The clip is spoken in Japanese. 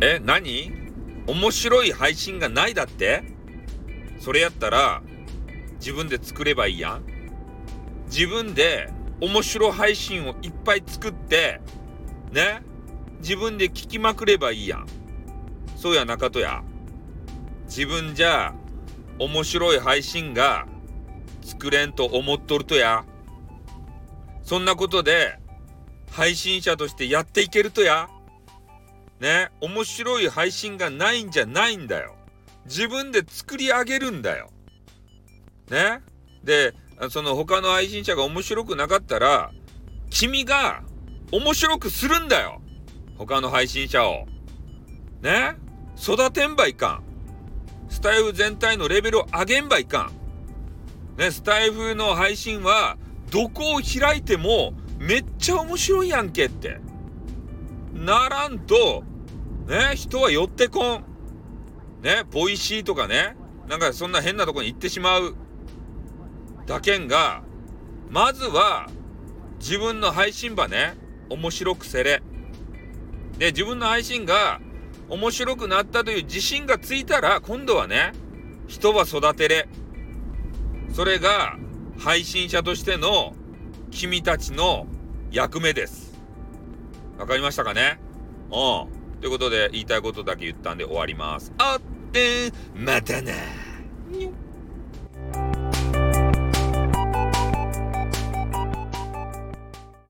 え、何？面白い配信がないだって？それやったら、自分で作ればいいやん。自分で面白配信をいっぱい作って、ね？自分で聞きまくればいいやん。そうや中戸や。自分じゃ面白い配信が作れんと思っとるとや。そんなことで配信者としてやっていけるとや。ね、面白い配信がないんじゃないんだよ。自分で作り上げるんだよ。ね。で、その他の配信者が面白くなかったら、君が面白くするんだよ。他の配信者を。ね育てんばいかん。スタイフ全体のレベルを上げんばいかん。ね、スタイフの配信は、どこを開いても、めっちゃ面白いやんけって。ならんと、ね、人は寄ってこん。ね、 Voicy とかね、なんかそんな変なとこに行ってしまう。だけんが、まずは、自分の配信場ね、面白くせれ。で、自分の配信が面白くなったという自信がついたら、今度はね、人は育てれ。それが、配信者としての君たちの役目です。わかりましたかね？うん。ということで、言いたいことだけ言ったんで終わります。あって、またな。